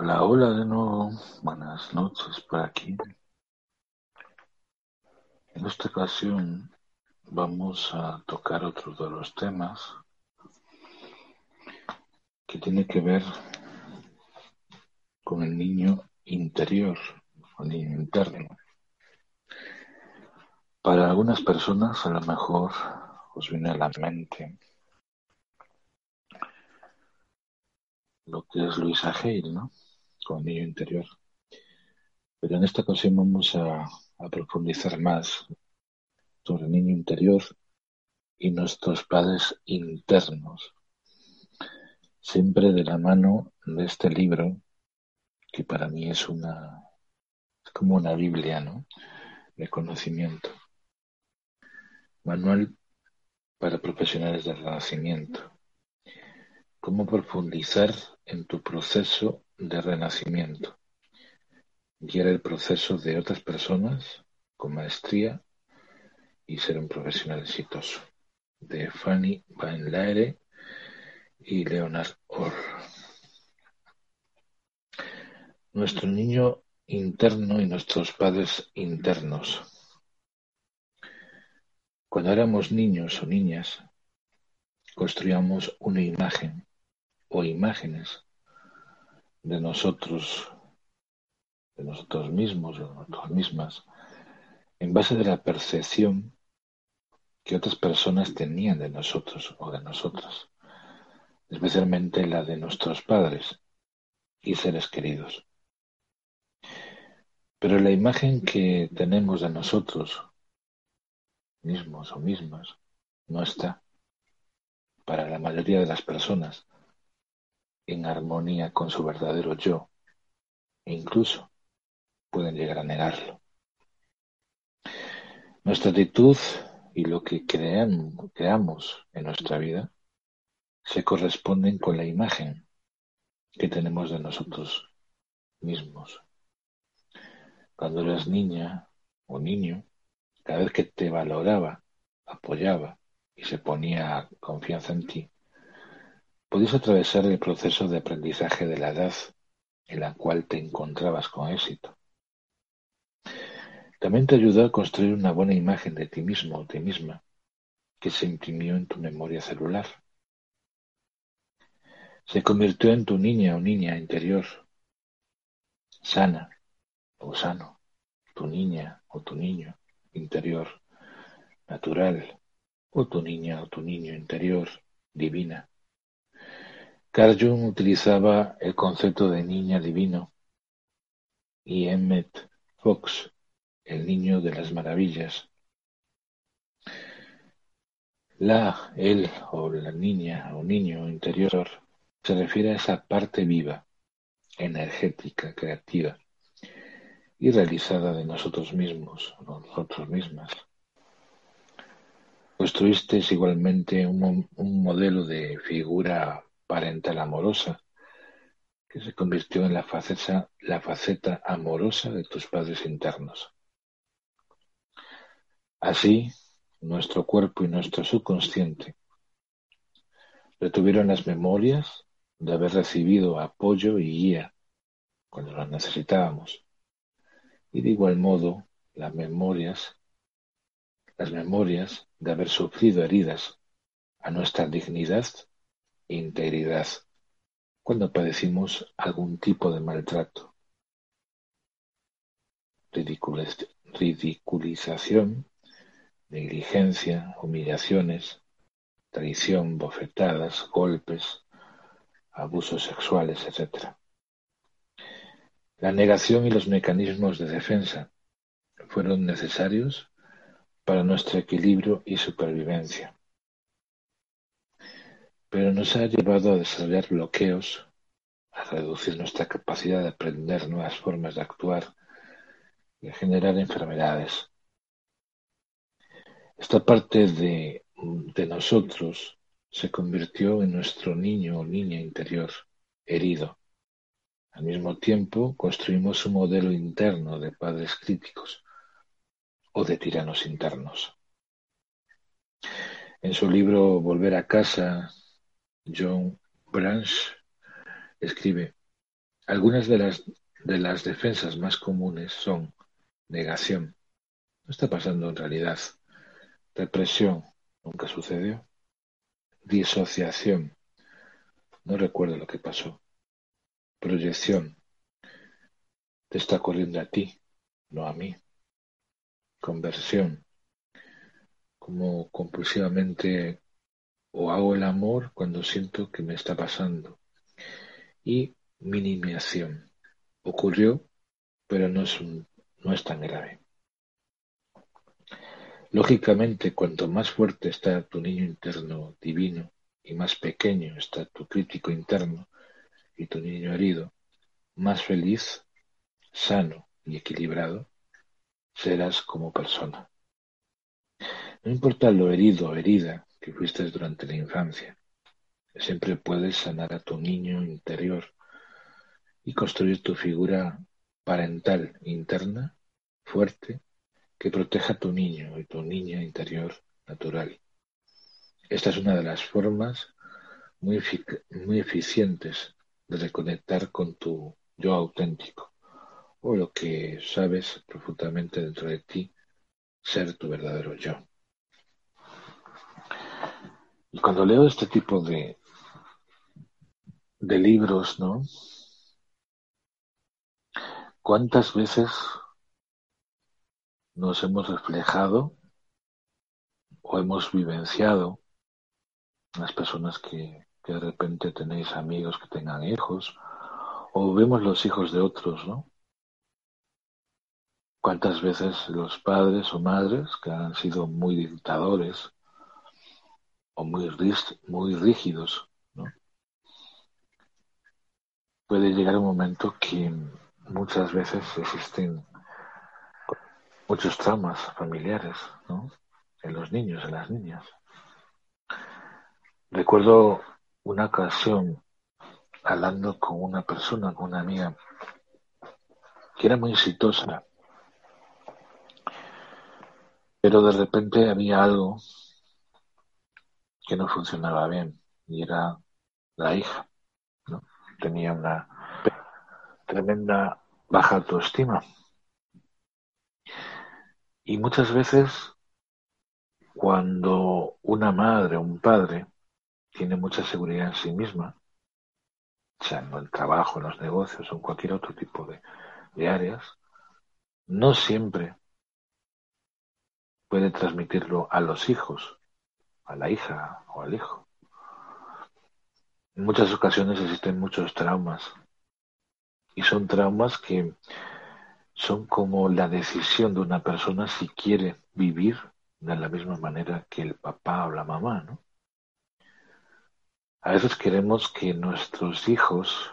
Hola, hola de nuevo. Buenas noches por aquí. En esta ocasión vamos a tocar otro de los temas que tiene que ver con el niño interior, el niño interno. Para algunas personas a lo mejor os viene a la mente lo que es Luisa Hale, ¿no? Con niño interior. Pero en esta ocasión vamos a, a profundizar más sobre el niño interior y nuestros padres internos. Siempre de la mano de este libro, que para mí es una es como una Biblia, ¿no? De conocimiento. Manual para profesionales del renacimiento. Cómo profundizar en tu proceso de renacimiento. Guiar el proceso de otras personas con maestría y ser un profesional exitoso. De Fanny Van Laere y Leonard Orr. Nuestro niño interno y nuestros padres internos. Cuando éramos niños o niñas, construíamos una imagen o imágenes de nosotros, de nosotros mismos o de nosotras mismas, en base de la percepción que otras personas tenían de nosotros o de nosotras, especialmente la de nuestros padres y seres queridos. Pero la imagen que tenemos de nosotros mismos o mismas no está, para la mayoría de las personas, en armonía con su verdadero yo, e incluso pueden llegar a negarlo. Nuestra actitud y lo que creamos en nuestra vida se corresponden con la imagen que tenemos de nosotros mismos. Cuando eras niña o niño, cada vez que te valoraba, apoyaba y se ponía confianza en ti, podías atravesar el proceso de aprendizaje de la edad en la cual te encontrabas con éxito. También te ayudó a construir una buena imagen de ti mismo o ti misma que se imprimió en tu memoria celular. Se convirtió en tu niña o niña interior, sana o sano, tu niña o tu niño interior, natural, o tu niña o tu niño interior, divina. Carl Jung utilizaba el concepto de niña divino y Emmett Fox el niño de las maravillas. La, él o la niña o niño interior se refiere a esa parte viva, energética, creativa y realizada de nosotros mismos, nosotros mismas. Construiste igualmente un modelo de figura parental amorosa que se convirtió en la faceta, la faceta amorosa de tus padres internos. Así, nuestro cuerpo y nuestro subconsciente retuvieron las memorias de haber recibido apoyo y guía cuando las necesitábamos. Y de igual modo, las memorias, las memorias de haber sufrido heridas a nuestra dignidad integridad cuando padecimos algún tipo de maltrato, ridiculización negligencia, humillaciones, traición, bofetadas, golpes, abusos sexuales, etc. La negación y los mecanismos de defensa fueron necesarios para nuestro equilibrio y supervivencia, pero nos ha llevado a desarrollar bloqueos, a reducir nuestra capacidad de aprender nuevas formas de actuar y a generar enfermedades. Esta parte de, de nosotros se convirtió en nuestro niño o niña interior, herido. Al mismo tiempo, construimos un modelo interno de padres críticos o de tiranos internos. En su libro Volver a casa, John Branch escribe, Algunas de las, de las defensas más comunes son negación, no está pasando en realidad, represión, nunca sucedió, disociación, no recuerdo lo que pasó, proyección, te está corriendo a ti, no a mí, conversión, como compulsivamente o hago el amor cuando siento que me está pasando. Y minimización. Ocurrió, pero no es, no es tan grave. Lógicamente, cuanto más fuerte está tu niño interno divino y más pequeño está tu crítico interno y tu niño herido, más feliz, sano y equilibrado serás como persona. No importa lo herido o herida que fuiste durante la infancia, siempre puedes sanar a tu niño interior y construir tu figura parental interna fuerte que proteja a tu niño y tu niña interior natural. Esta es una de las formas muy, muy eficientes de reconectar con tu yo auténtico o lo que sabes profundamente dentro de ti ser tu verdadero yo. Y cuando leo este tipo de, de libros, ¿no? ¿Cuántas veces nos hemos reflejado o hemos vivenciado las personas que, que de repente tenéis amigos que tengan hijos o vemos los hijos de otros, ¿no? ¿Cuántas veces los padres o madres que han sido muy dictadores o muy, rígidos, ¿no? puede llegar un momento que muchas veces existen muchos traumas familiares ¿no? en los niños, en las niñas. Recuerdo una ocasión hablando con una persona, con una amiga, que era muy exitosa pero de repente había algo que no funcionaba bien y era la hija. ¿no? Tenía una tremenda baja autoestima. Y muchas veces cuando una madre o un padre tiene mucha seguridad en sí misma, sea en el trabajo, en los negocios o en cualquier otro tipo de, de áreas, no siempre puede transmitirlo a los hijos, a la hija o al hijo. En muchas ocasiones existen muchos traumas y son traumas que son como la decisión de una persona si quiere vivir de la misma manera que el papá o la mamá, ¿no? A veces queremos que nuestros hijos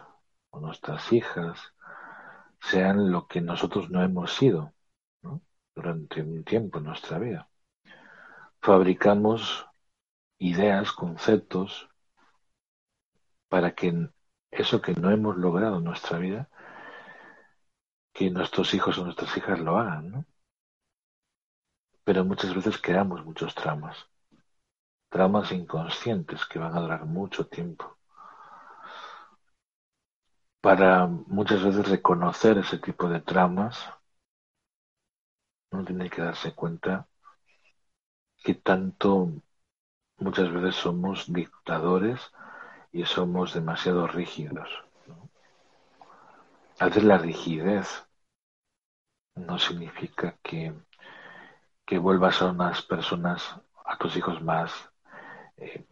o nuestras hijas sean lo que nosotros no hemos sido durante un tiempo en nuestra vida. Fabricamos ideas, conceptos, para que eso que no hemos logrado en nuestra vida, que nuestros hijos o nuestras hijas lo hagan, ¿no? Pero muchas veces creamos muchos traumas, traumas inconscientes que van a durar mucho tiempo. Para muchas veces reconocer ese tipo de traumas, uno tiene que darse cuenta que tanto muchas veces somos dictadores y somos demasiado rígidos. A veces la rigidez no significa que, que vuelvas a unas personas, a tus hijos más eh,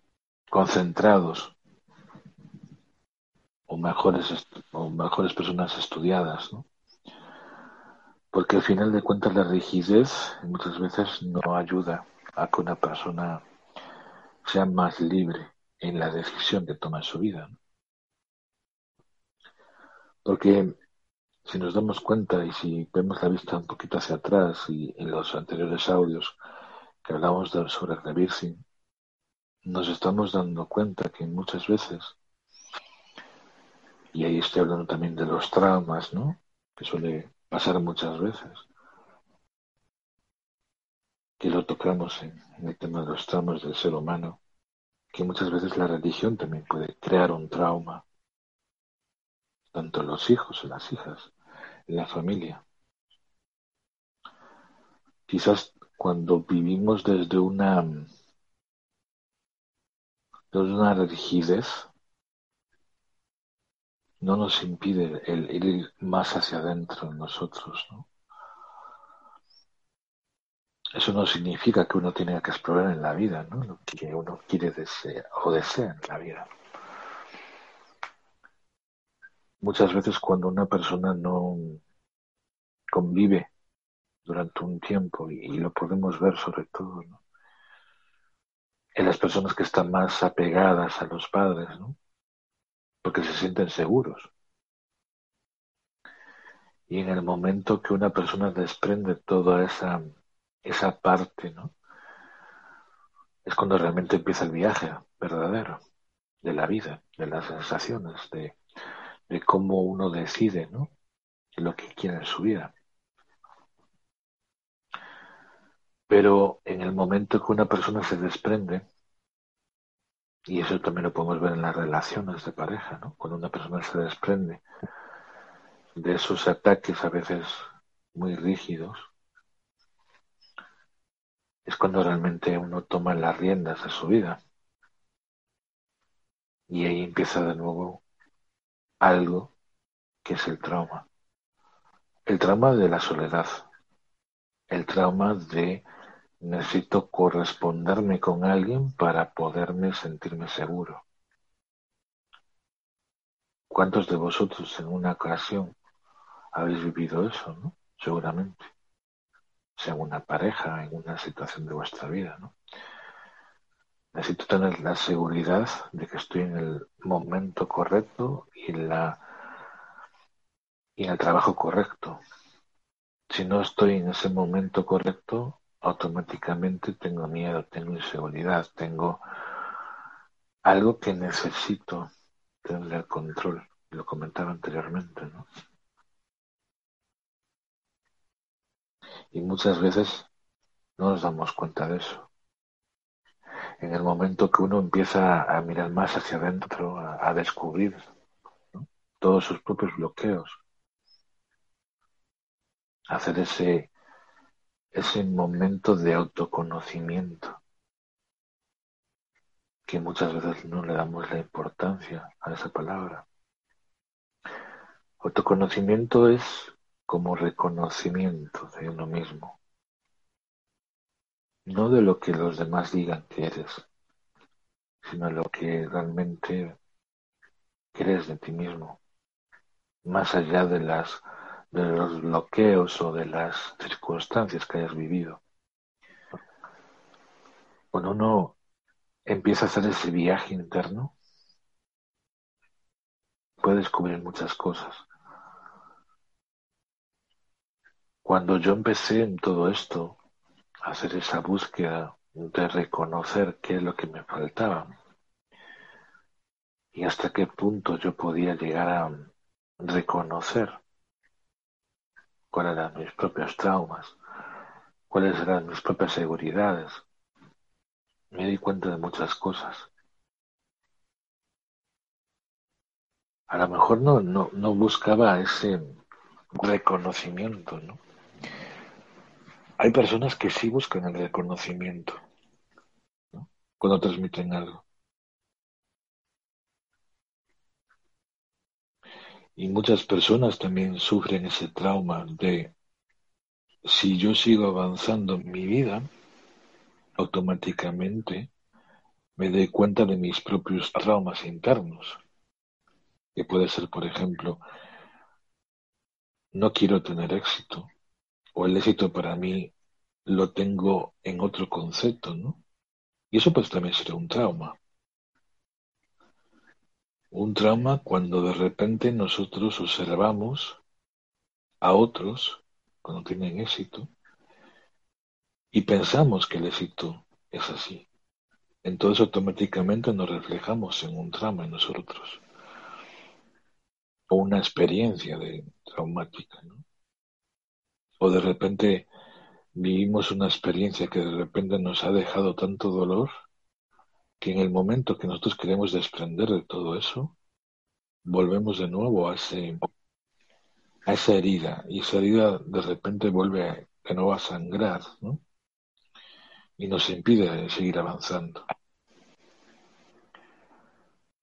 concentrados o mejores, o mejores personas estudiadas, ¿no? Porque al final de cuentas la rigidez muchas veces no ayuda a que una persona sea más libre en la decisión que toma en su vida. Porque si nos damos cuenta y si vemos la vista un poquito hacia atrás y en los anteriores audios que hablamos de, sobre reversing, nos estamos dando cuenta que muchas veces, y ahí estoy hablando también de los traumas, ¿no? Que suele pasar muchas veces. Que lo tocamos en, el tema de los traumas del ser humano, que muchas veces la religión también puede crear un trauma. tanto los hijos y las hijas, en la familia. Quizás cuando vivimos desde una, desde una rigidez, no nos impide el, ir más hacia adentro en nosotros, ¿no? Eso no significa que uno tenga que explorar en la vida, ¿no? Lo que uno quiere desear, o desea en la vida. Muchas veces cuando una persona no convive durante un tiempo, y, lo podemos ver sobre todo, en las personas que están más apegadas a los padres, ¿no? porque se sienten seguros. Y en el momento que una persona desprende toda esa esa parte, ¿no? Es cuando realmente empieza el viaje verdadero de la vida, de las sensaciones, de, cómo uno decide, ¿no? Lo que quiere en su vida. Pero en el momento que una persona se desprende, y eso también lo podemos ver en las relaciones de pareja, ¿no? Cuando una persona se desprende de esos ataques a veces muy rígidos, es cuando realmente uno toma las riendas de su vida. Y ahí empieza de nuevo algo que es el trauma. El trauma de la soledad. El trauma de necesito corresponderme con alguien para poderme sentirme seguro. ¿Cuántos de vosotros en una ocasión habéis vivido eso, no? Seguramente sea una pareja, en una situación de vuestra vida, ¿no? Necesito tener la seguridad de que estoy en el momento correcto y en, la, y en el trabajo correcto. Si no estoy en ese momento correcto, automáticamente tengo miedo, tengo inseguridad, tengo algo que necesito tener el control. Lo comentaba anteriormente, ¿no? Y muchas veces no nos damos cuenta de eso. En el momento que uno empieza a mirar más hacia adentro, a, descubrir todos sus propios bloqueos, hacer ese, ese momento de autoconocimiento, que muchas veces no le damos la importancia a esa palabra. Autoconocimiento es como reconocimiento de uno mismo, no de lo que los demás digan que eres, sino lo que realmente crees de ti mismo, más allá de de los bloqueos o de las circunstancias que hayas vivido. Cuando uno empieza a hacer ese viaje interno, puede descubrir muchas cosas. Cuando yo empecé en todo esto, a hacer esa búsqueda de reconocer qué es lo que me faltaba y hasta qué punto yo podía llegar a reconocer cuáles eran mis propios traumas, cuáles eran mis propias seguridades. Me di cuenta de muchas cosas. A lo mejor no, no, no buscaba ese reconocimiento, ¿no? Hay personas que sí buscan el reconocimiento cuando transmiten algo. Y muchas personas también sufren ese trauma de si yo sigo avanzando en mi vida, automáticamente me doy cuenta de mis propios traumas internos. Que puede ser, por ejemplo, no quiero tener éxito, o el éxito para mí lo tengo en otro concepto, ¿no? Y eso pues también sería un trauma. Un trauma cuando de repente nosotros observamos a otros cuando tienen éxito y pensamos que el éxito es así. Entonces automáticamente nos reflejamos en un trauma en nosotros o una experiencia de traumática, ¿no? O de repente vivimos una experiencia que de repente nos ha dejado tanto dolor que en el momento que nosotros queremos desprender de todo eso, volvemos de nuevo a, ese, a esa herida y esa herida de repente vuelve de nuevo a sangrar y nos impide seguir avanzando.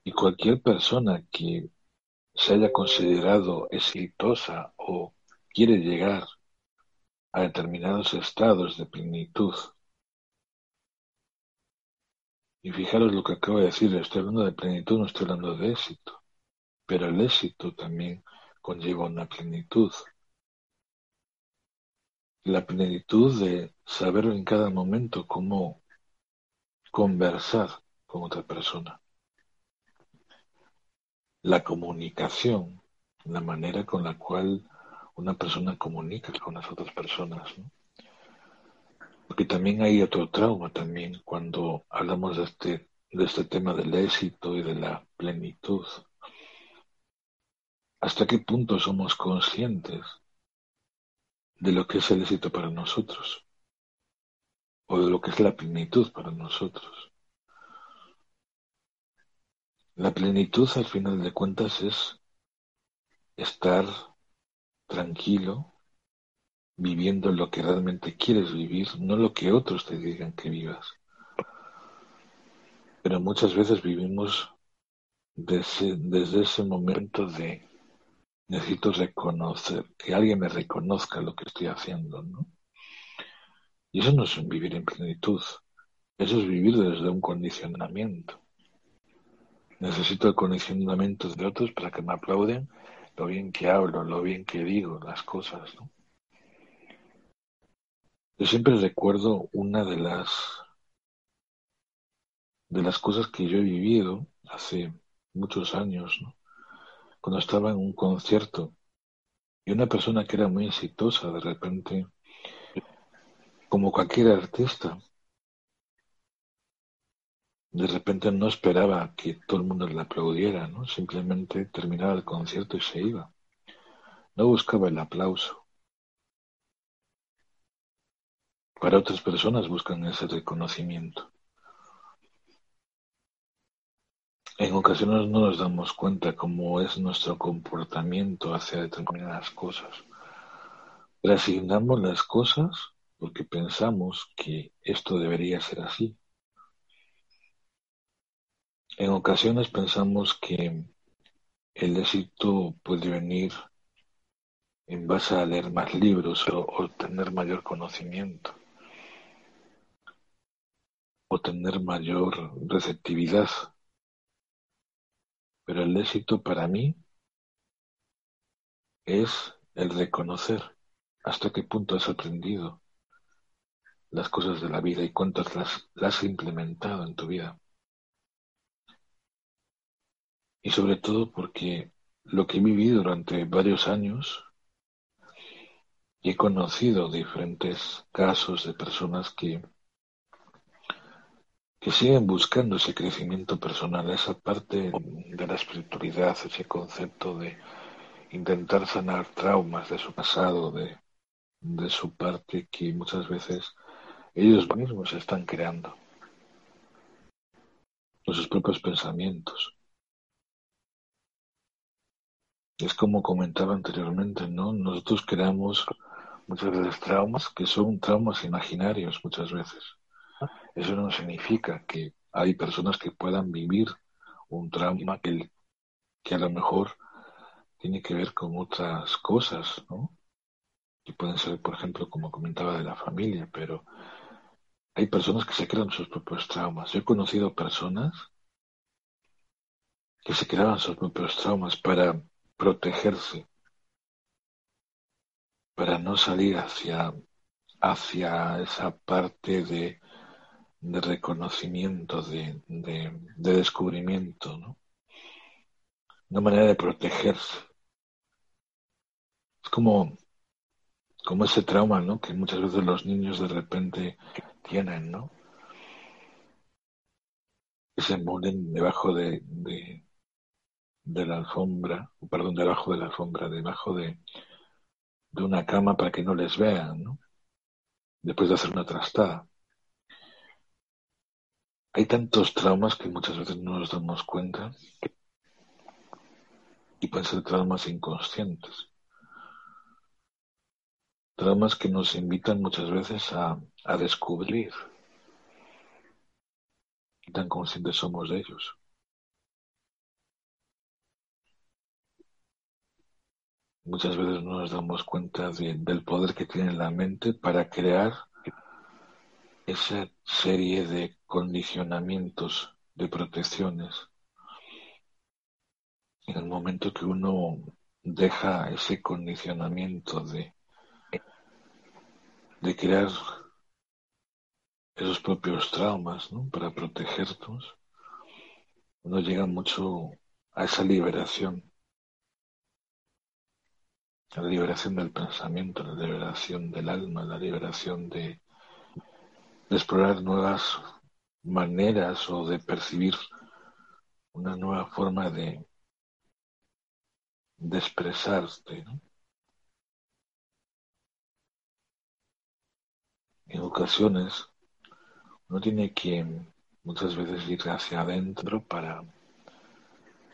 Y cualquier persona que se haya considerado exitosa o quiere llegar a determinados estados de plenitud. Y fijaros lo que acabo de decir, estoy hablando de plenitud, no estoy hablando de éxito, pero el éxito también conlleva una plenitud. La plenitud de saber en cada momento cómo conversar con otra persona la comunicación, la manera con la cual una persona comunica con las otras personas. Porque también hay otro trauma también cuando hablamos de este, de este tema del éxito y de la plenitud. ¿Hasta qué punto somos conscientes de lo que es el éxito para nosotros? O de lo que es la plenitud para nosotros. La plenitud, al final de cuentas, es estar tranquilo, viviendo lo que realmente quieres vivir, no lo que otros te digan que vivas. Pero muchas veces vivimos desde, desde ese momento de necesito reconocer, que alguien me reconozca lo que estoy haciendo, ¿no? Y eso no es vivir en plenitud, eso es vivir desde un condicionamiento. Necesito el condicionamiento de otros para que me aplauden lo bien que hablo, lo bien que digo, las cosas. ¿no? Yo siempre recuerdo una de las de las cosas que yo he vivido hace muchos años, ¿no? cuando estaba en un concierto y una persona que era muy exitosa de repente, como cualquier artista, de repente no esperaba que todo el mundo le aplaudiera, ¿no? Simplemente terminaba el concierto y se iba. No buscaba el aplauso. Para otras personas buscan ese reconocimiento. En ocasiones no nos damos cuenta cómo es nuestro comportamiento hacia determinadas cosas. Reasignamos las cosas porque pensamos que esto debería ser así en ocasiones pensamos que el éxito puede venir en base a leer más libros o, tener mayor conocimiento o tener mayor receptividad. Pero el éxito para mí es el reconocer hasta qué punto has aprendido las cosas de la vida y cuántas las has implementado en tu vida. Y sobre todo porque lo que he vivido durante varios años y he conocido diferentes casos de personas que, que siguen buscando ese crecimiento personal, esa parte de la espiritualidad, ese concepto de intentar sanar traumas de su pasado, de, de su parte que muchas veces ellos mismos están creando, con sus propios pensamientos. Es como comentaba anteriormente, ¿no? Nosotros creamos muchas veces traumas que son traumas imaginarios muchas veces. Eso no significa que hay personas que puedan vivir un trauma que, que a lo mejor tiene que ver con otras cosas, ¿no? Que pueden ser, por ejemplo, como comentaba de la familia, pero hay personas que se crean sus propios traumas. Yo he conocido personas que se creaban sus propios traumas para protegerse para no salir hacia, hacia esa parte de, de reconocimiento, de, de, descubrimiento, ¿no? Una manera de protegerse. Es como, como ese trauma, ¿no? Que muchas veces los niños de repente tienen, ¿no? Se mueren debajo de, de la alfombra, perdón, debajo de la alfombra, debajo de, de una cama para que no les vean, ¿no? Después de hacer una trastada. Hay tantos traumas que muchas veces no nos damos cuenta pueden ser traumas inconscientes. Traumas que nos invitan muchas veces a, a descubrir qué tan conscientes somos de ellos. Muchas veces no nos damos cuenta del poder que tiene la mente para crear esa serie de condicionamientos, de protecciones. En el momento que uno deja ese condicionamiento de, crear esos propios traumas para protegernos, uno llega mucho a esa liberación la liberación del pensamiento, la liberación del alma, la liberación de, explorar nuevas maneras o de percibir una nueva forma de, de expresarte. En ocasiones uno tiene que muchas veces ir hacia adentro para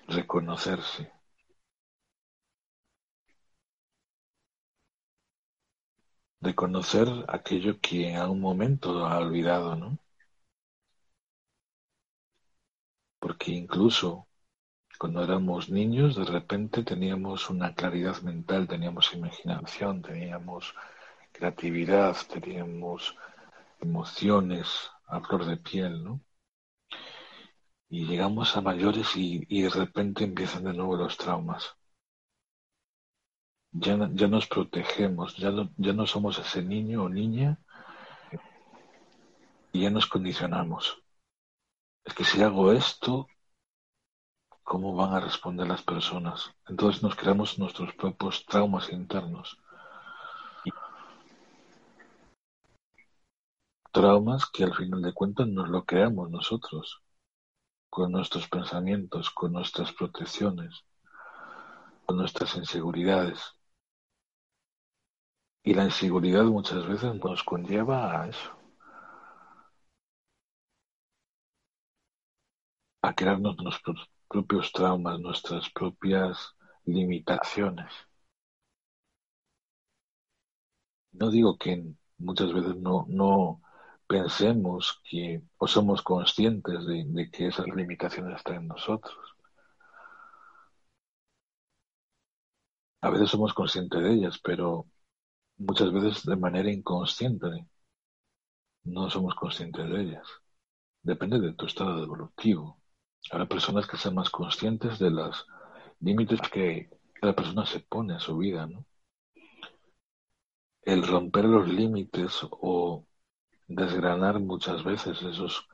reconocerse reconocer aquello que en algún momento ha olvidado, ¿no? Porque incluso cuando éramos niños, de repente teníamos una claridad mental, teníamos imaginación, teníamos creatividad, teníamos emociones a flor de piel, ¿no? Y llegamos a mayores y, y de repente empiezan de nuevo los traumas ya, ya nos protegemos, ya no, ya no somos ese niño o niña y ya nos condicionamos. Es que si hago esto, ¿cómo van a responder las personas? Entonces nos creamos nuestros propios traumas internos. Traumas que al final de cuentas nos lo creamos nosotros, con nuestros pensamientos, con nuestras protecciones, con nuestras inseguridades. Y la inseguridad muchas veces nos conlleva a eso. A crearnos nuestros propios traumas, nuestras propias limitaciones. No digo que muchas veces no, no pensemos que o somos conscientes de, de que esas limitaciones están en nosotros. A veces somos conscientes de ellas, pero muchas veces de manera inconsciente. No somos conscientes de ellas. Depende de tu estado evolutivo. Habrá personas que sean más conscientes de los límites que la persona se pone a su vida, ¿no? El romper los límites o desgranar muchas veces esos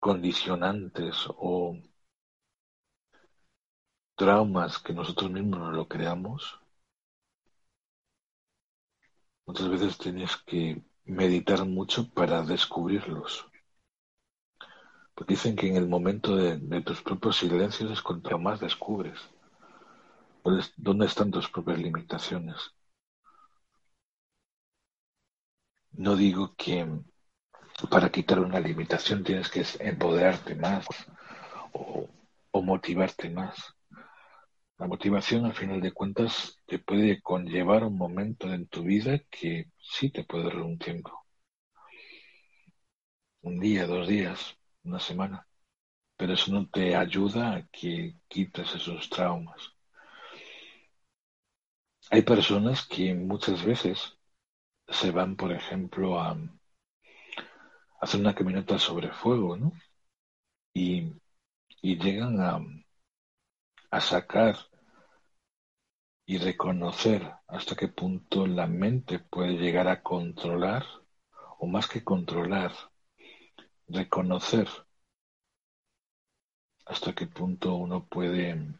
condicionantes o traumas que nosotros mismos nos lo creamos, Muchas veces tienes que meditar mucho para descubrirlos. Porque dicen que en el momento de, tus propios silencios es cuando más descubres. ¿Dónde están tus propias limitaciones? No digo que para quitar una limitación tienes que empoderarte más o motivarte más. La motivación, al final de cuentas, te puede conllevar un momento en tu vida que sí te puede dar un tiempo. Un día, dos días, una semana. Pero eso no te ayuda a que quites esos traumas. Hay personas que muchas veces se van, por ejemplo, a, hacer una caminata sobre fuego, ¿no? Y, y llegan a, a sacar y reconocer hasta qué punto la mente puede llegar a controlar, o más que controlar, reconocer hasta qué punto uno puede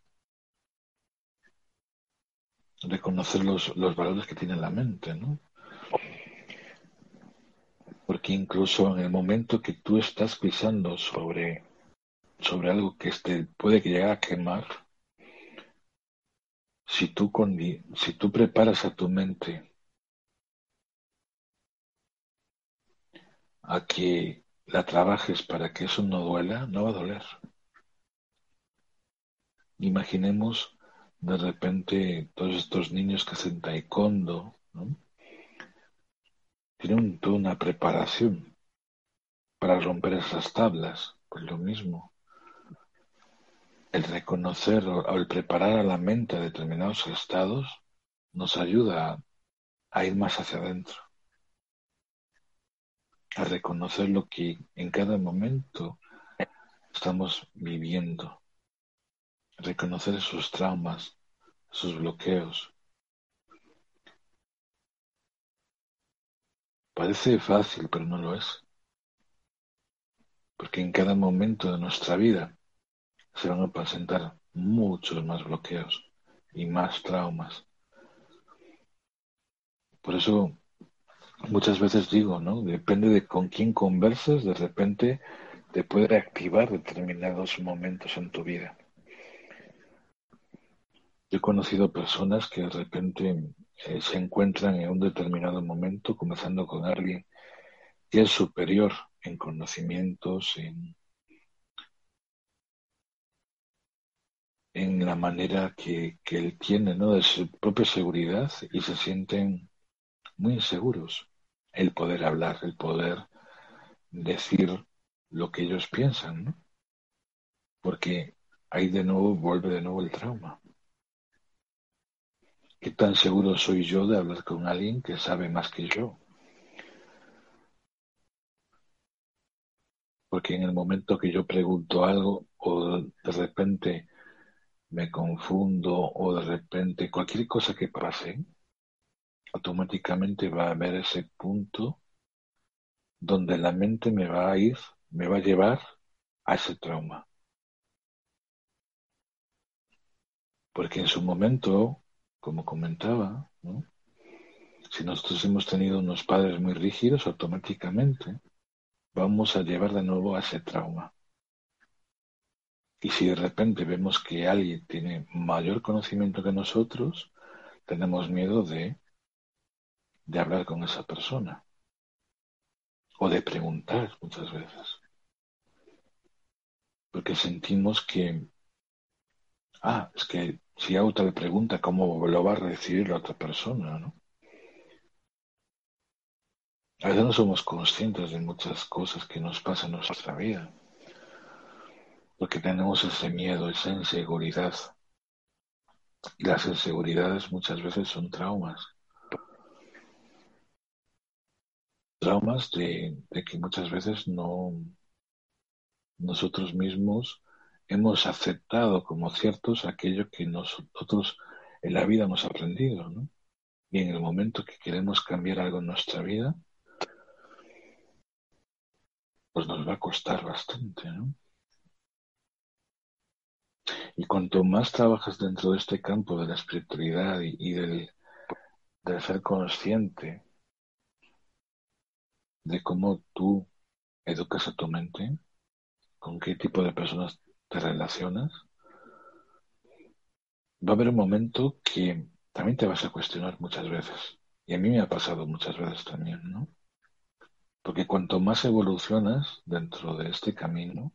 reconocer los, los valores que tiene la mente, ¿no? Porque incluso en el momento que tú estás pisando sobre, sobre algo que este, puede llegue a quemar, si tú, si preparas a tu mente a que la trabajes para que eso no duela, no va a doler. Imaginemos de repente todos estos niños que hacen taekwondo, tienen toda una preparación para romper esas tablas, pues lo mismo. El reconocer o el preparar a la mente determinados estados nos ayuda a ir más hacia adentro, a reconocer lo que en cada momento estamos viviendo, reconocer esos traumas, esos bloqueos. Parece fácil, pero no lo es. Porque en cada momento de nuestra vida se van a presentar muchos más bloqueos y más traumas. Por eso muchas veces digo, ¿no? Depende de con quién converses, de repente te puede activar determinados momentos en tu vida. Yo he conocido personas que de repente eh, se encuentran en un determinado momento comenzando con alguien que es superior en conocimientos, en, en la manera que, que él tiene ¿no? de su propia seguridad y se sienten muy inseguros. El poder hablar, el poder decir lo que ellos piensan, ¿no? Porque ahí de nuevo vuelve de nuevo el trauma. ¿Qué tan seguro soy yo de hablar con alguien que sabe más que yo? Porque en el momento que yo pregunto algo o de repente me confundo o de repente cualquier cosa que pase, automáticamente va a haber ese punto donde la mente me va a ir, me va a llevar a ese trauma. Porque en su momento, como comentaba, si nosotros hemos tenido unos padres muy rígidos, automáticamente vamos a llevar de nuevo a ese trauma. Y si de repente vemos que alguien tiene mayor conocimiento que nosotros, tenemos miedo de de hablar con esa persona o de preguntar muchas veces. Porque sentimos que, ah, es que si hago tal pregunta, ¿cómo lo va a recibir la otra persona? ¿no? A veces no somos conscientes de muchas cosas que nos pasan en nuestra vida, porque tenemos ese miedo, esa inseguridad. Y las inseguridades muchas veces son traumas. traumas de, que muchas veces no nosotros mismos hemos aceptado como ciertos aquello que nosotros en la vida hemos aprendido, ¿no? Y en el momento que queremos cambiar algo en nuestra vida, pues nos va a costar bastante, ¿no? Y cuanto más trabajas dentro de este campo de la espiritualidad y, del, del ser consciente de cómo tú educas a tu mente, con qué tipo de personas te relacionas, va a haber un momento que también te vas a cuestionar muchas veces. Y a mí me ha pasado muchas veces también, ¿no? Porque cuanto más evolucionas dentro de este camino,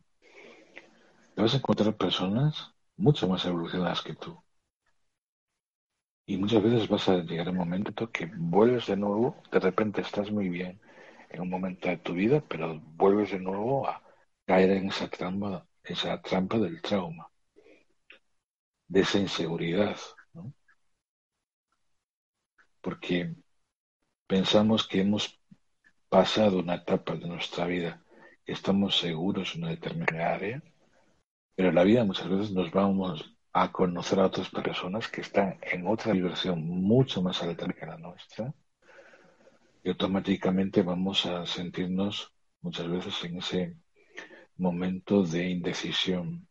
te vas a encontrar personas mucho más evolucionadas que tú. Y muchas veces vas a llegar a un momento que vuelves de nuevo, de repente estás muy bien, en un momento de tu vida, pero vuelves de nuevo a caer en esa trampa, esa trampa del trauma, de esa inseguridad, ¿no? Porque pensamos que hemos pasado una etapa de nuestra vida, que estamos seguros en una determinada área, pero en la vida muchas veces nos vamos a conocer a otras personas que están en otra vibración mucho más alta que la nuestra y automáticamente vamos a sentirnos muchas veces en ese momento de indecisión.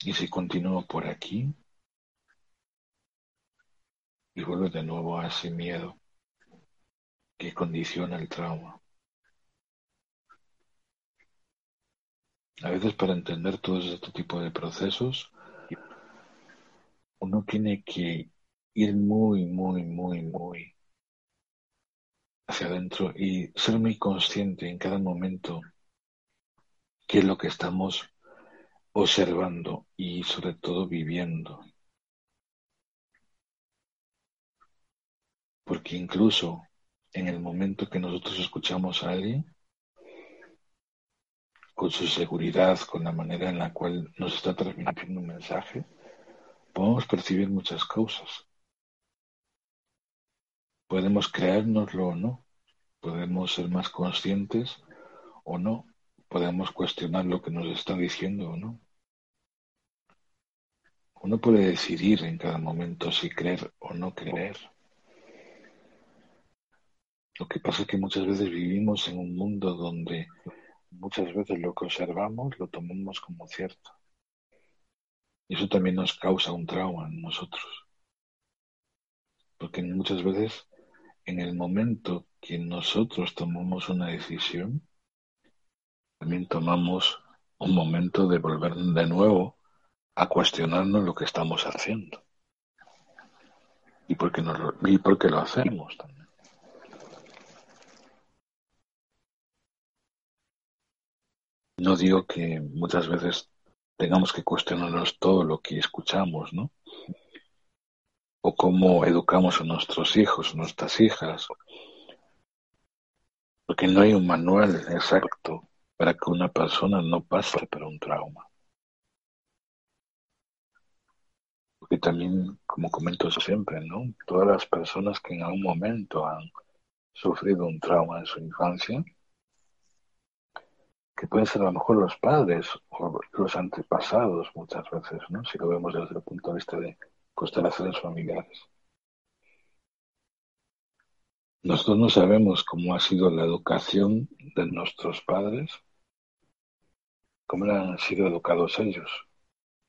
Y si continúo por aquí, y vuelvo de nuevo a ese miedo que condiciona el trauma. A veces para entender todos este tipo de procesos, uno tiene que ir muy, muy, muy, muy hacia adentro y ser muy consciente en cada momento qué es lo que estamos observando y sobre todo viviendo. Porque incluso en el momento que nosotros escuchamos a alguien, con su seguridad, con la manera en la cual nos está transmitiendo un mensaje, podemos percibir muchas cosas. Podemos creérnoslo o no, podemos ser más conscientes o no, podemos cuestionar lo que nos está diciendo o no. Uno puede decidir en cada momento si creer o no creer. Lo que pasa es que muchas veces vivimos en un mundo donde muchas veces lo que observamos lo tomamos como cierto. Y eso también nos causa un trauma en nosotros. Porque muchas veces en el momento que nosotros tomamos una decisión, también tomamos un momento de volver de nuevo a cuestionarnos lo que estamos haciendo. Y por qué, y por qué lo hacemos también. No digo que muchas veces tengamos que cuestionarnos todo lo que escuchamos, ¿no? O cómo educamos a nuestros hijos, nuestras hijas. Porque no hay un manual exacto para que una persona no pase por un trauma. Porque también, como comento siempre, ¿no? Todas las personas que en algún momento han sufrido un trauma en su infancia, pueden ser a lo mejor los padres o los antepasados muchas veces, ¿no? Si lo vemos desde el punto de vista de constelaciones familiares. Nosotros no sabemos cómo ha sido la educación de nuestros padres, cómo han sido educados ellos.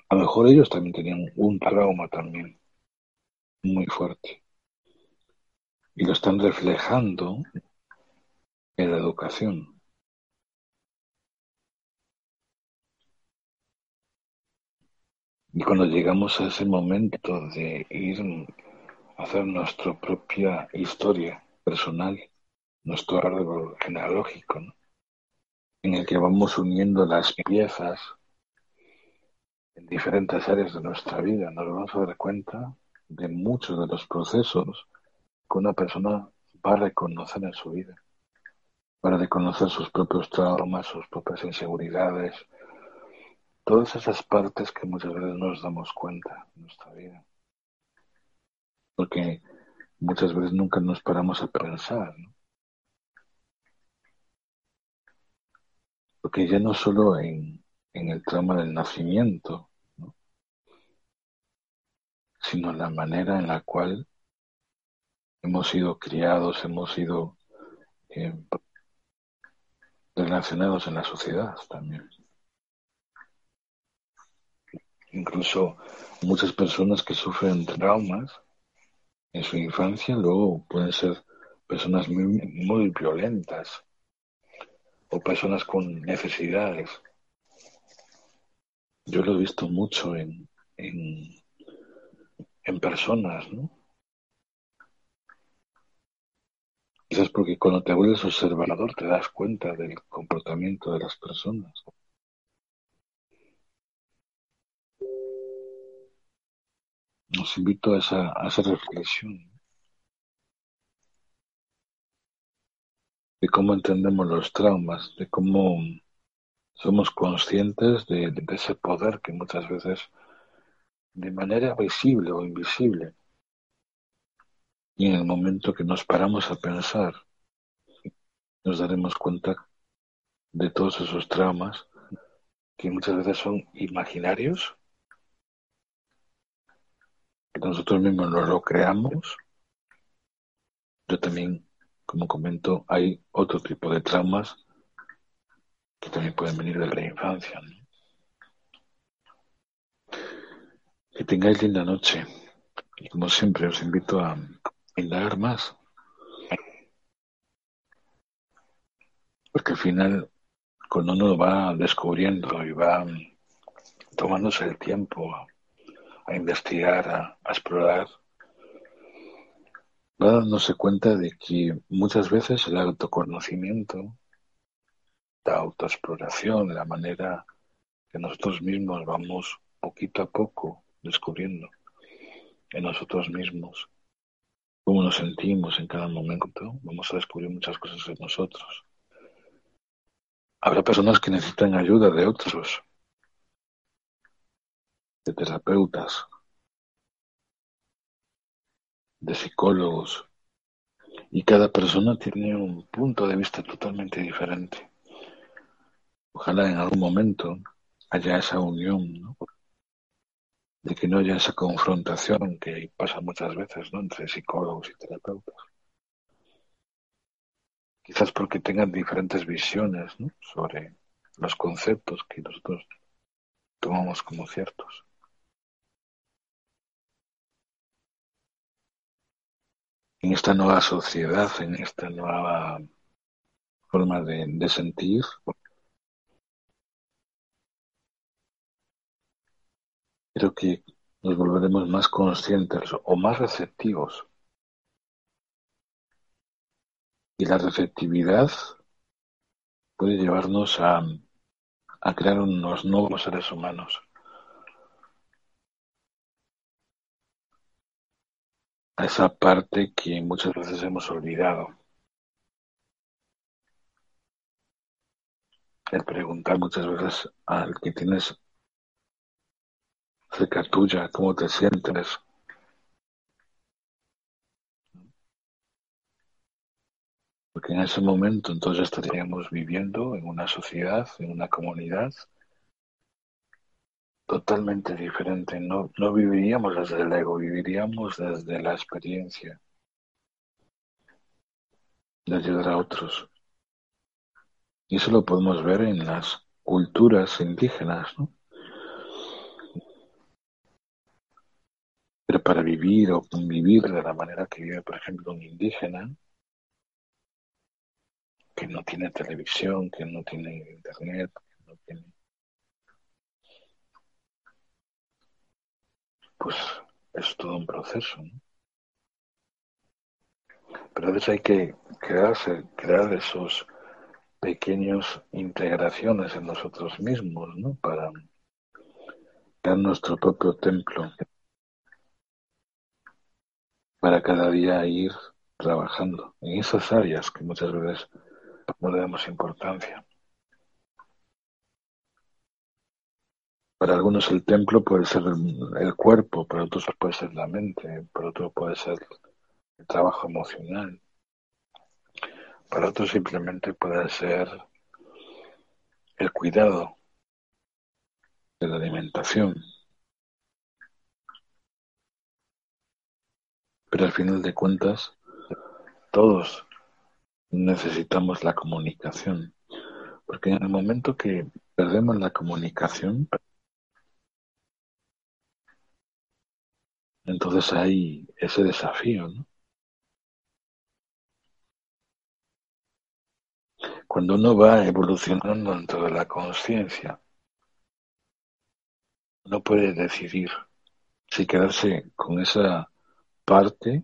A lo mejor ellos también tenían un trauma también muy fuerte. Y lo están reflejando en la educación. Y cuando llegamos a ese momento de ir a hacer nuestra propia historia personal, nuestro árbol genealógico, en el que vamos uniendo las piezas en diferentes áreas de nuestra vida, nos vamos a dar cuenta de muchos de los procesos que una persona va a reconocer en su vida, para reconocer sus propios traumas, sus propias inseguridades, todas esas partes que muchas veces no nos damos cuenta en nuestra vida. Porque muchas veces nunca nos paramos a pensar. Porque ya no solo en, en el trauma del nacimiento, ¿no? sino la manera en la cual hemos sido criados, hemos sido eh, relacionados en la sociedad también. Incluso muchas personas que sufren traumas en su infancia luego pueden ser personas muy, muy violentas o personas con necesidades. Yo lo he visto mucho en, en, en personas, ¿no? Quizás porque cuando te vuelves observador te das cuenta del comportamiento de las personas. Os invito a esa, a esa reflexión de cómo entendemos los traumas, de cómo somos conscientes de, de, ese poder que muchas veces de manera visible o invisible y en el momento que nos paramos a pensar nos daremos cuenta de todos esos traumas que muchas veces son imaginarios que nosotros mismos nos lo creamos. Yo también, como comento, hay otro tipo de traumas que también pueden venir de la infancia. Que tengáis linda noche. Y como siempre os invito a indagar más. Porque al final, cuando uno va descubriendo y va tomándose el tiempo a investigar, a, explorar, va dándose cuenta de que muchas veces el autoconocimiento, la autoexploración, la manera que nosotros mismos vamos poquito a poco descubriendo en nosotros mismos, cómo nos sentimos en cada momento, vamos a descubrir muchas cosas de nosotros. Habrá personas que necesitan ayuda de otros, de terapeutas, de psicólogos, y cada persona tiene un punto de vista totalmente diferente. Ojalá en algún momento haya esa unión, de que no haya esa confrontación que pasa muchas veces ¿no? entre psicólogos y terapeutas. Quizás porque tengan diferentes visiones sobre los conceptos que nosotros tomamos como ciertos. En esta nueva sociedad, en esta nueva forma de, sentir, creo que nos volveremos más conscientes o más receptivos. Y la receptividad puede llevarnos a crear unos nuevos seres humanos. A esa parte que muchas veces hemos olvidado. El preguntar muchas veces al que tienes cerca tuya, cómo te sientes. Porque en ese momento entonces estaríamos viviendo en una sociedad, en una comunidad totalmente diferente. No, no viviríamos desde el ego, viviríamos desde la experiencia de ayudar a otros. Y eso lo podemos ver en las culturas indígenas, ¿no? Pero para vivir o convivir de la manera que vive, por ejemplo, un indígena, que no tiene televisión, que no tiene internet, que no tiene... Pues es todo un proceso. Pero a veces hay que crearse, crear esos pequeños integraciones en nosotros mismos, ¿no? Para crear nuestro propio templo para cada día ir trabajando en esas áreas que muchas veces no le damos importancia. Para algunos el templo puede ser el cuerpo, para otros puede ser la mente, para otros puede ser el trabajo emocional, para otros simplemente puede ser el cuidado de la alimentación. Pero al final de cuentas, todos necesitamos la comunicación. Porque en el momento que perdemos la comunicación, entonces hay ese desafío, ¿no? Cuando uno va evolucionando dentro de la conciencia, no puede decidir si quedarse con esa parte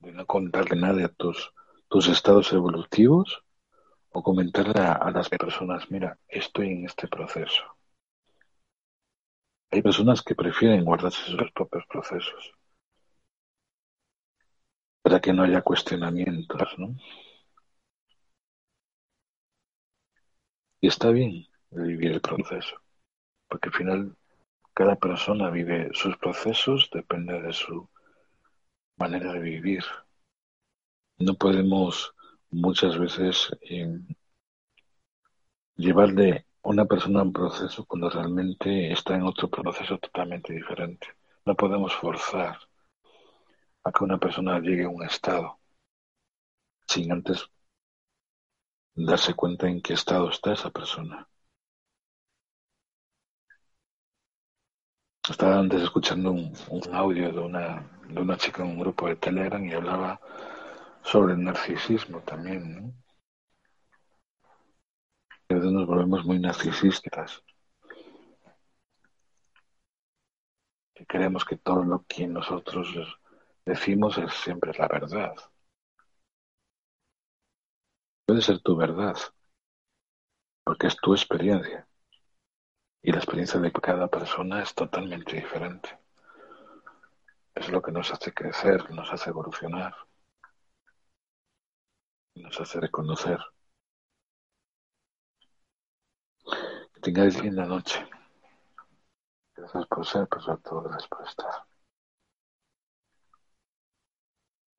de no contarle nada a tus, tus estados evolutivos o comentarle a, las personas, mira, estoy en este proceso. Hay personas que prefieren guardarse sus propios procesos para que no haya cuestionamientos, ¿no? Y está bien vivir el proceso, porque al final cada persona vive sus procesos, depende de su manera de vivir. No podemos muchas veces eh, llevarle a una persona un proceso cuando realmente está en otro proceso totalmente diferente. No podemos forzar a que una persona llegue a un estado sin antes darse cuenta en qué estado está esa persona. Estaba antes escuchando un, audio de una, de una chica en un grupo de Telegram y hablaba sobre el narcisismo también, ¿no? A veces nos volvemos muy narcisistas. Que creemos que todo lo que nosotros decimos es siempre la verdad. Puede ser tu verdad, porque es tu experiencia y la experiencia de cada persona es totalmente diferente. es lo que nos hace crecer, nos hace evolucionar, nos hace reconocer. Que tengáis linda noche. Gracias por ser, por gracias por estar.